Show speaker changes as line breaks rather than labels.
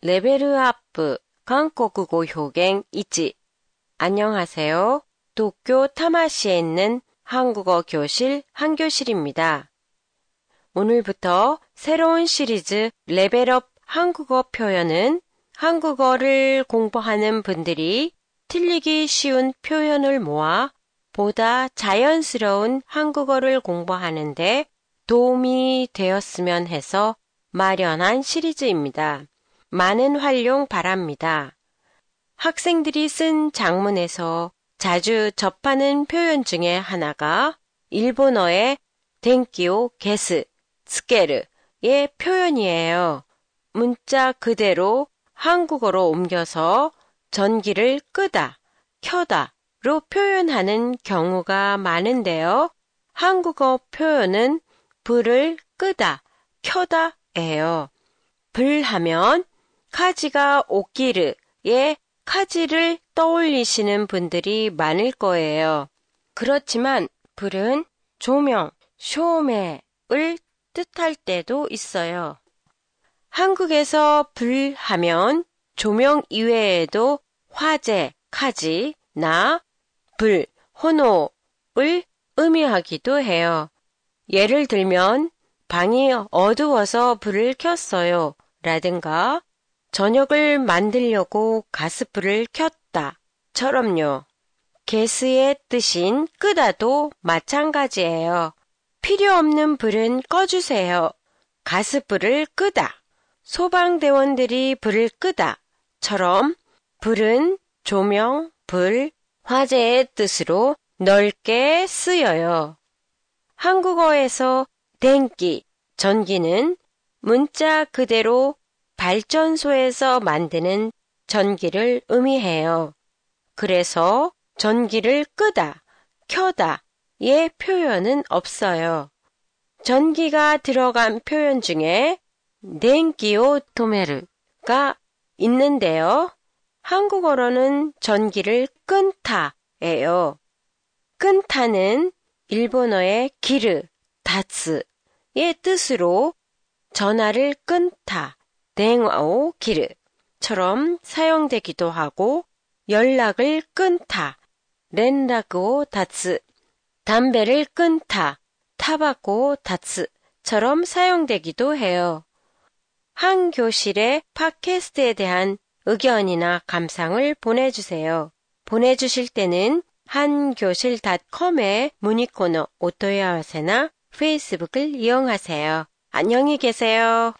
レベルアップ韓国語表現1. 안녕하세요. 도쿄 타마시에 있는 한국어 교실 한교실입니다. 오늘부터 새로운 시리즈 레벨업 한국어 표현은 한국어를 공부하는 분들이 틀리기 쉬운 표현을 모아 보다 자연스러운 한국어를 공부하는데 도움이 되었으면 해서 마련한 시리즈입니다. 많은 활용 바랍니다. 학생들이 쓴 장문에서 자주 접하는 표현 중에 하나가 일본어의 댕기오 게스, 스케르의 표현이에요. 문자 그대로 한국어로 옮겨서 전기를 끄다, 켜다로 표현하는 경우가 많은데요. 한국어 표현은 불을 끄다, 켜다예요. 불 하면 카지가 오기르의 카지를 떠올리시는 분들이 많을 거예요. 그렇지만 불은 조명, 쇼매을 뜻할 때도 있어요. 한국에서 불 하면 조명 이외에도 화재, 카지, 나, 불, 호노를 의미하기도 해요. 예를 들면 방이 어두워서 불을 켰어요. 라든가 저녁을 만들려고 가스불을 켰다. 처럼요. 게스의 뜻인 끄다도 마찬가지예요. 필요 없는 불은 꺼주세요. 가스불을 끄다. 소방대원들이 불을 끄다. 처럼 불은 조명, 불, 화재의 뜻으로 넓게 쓰여요. 한국어에서 댕기, 전기는 문자 그대로 발전소에서 만드는 전기를 의미해요. 그래서 전기를 끄다, 켜다의 표현은 없어요. 전기가 들어간 표현 중에 덴기오 토메르가 있는데요. 한국어로는 전기를 끈타예요. 끈타는 일본어의 기르, 다츠의 뜻으로 전화를 끊다, 댕와오 기르처럼 사용되기도 하고 연락을 끊다, 렌라고 다츠, 담배를 끊다, 타바고 다츠처럼 사용되기도 해요. 한 교실의 팟캐스트에 대한 의견이나 감상을 보내주세요. 보내주실 때는 한교실닷컴의 문의 코너 오토야와세나 페이스북을 이용하세요. 안녕히 계세요.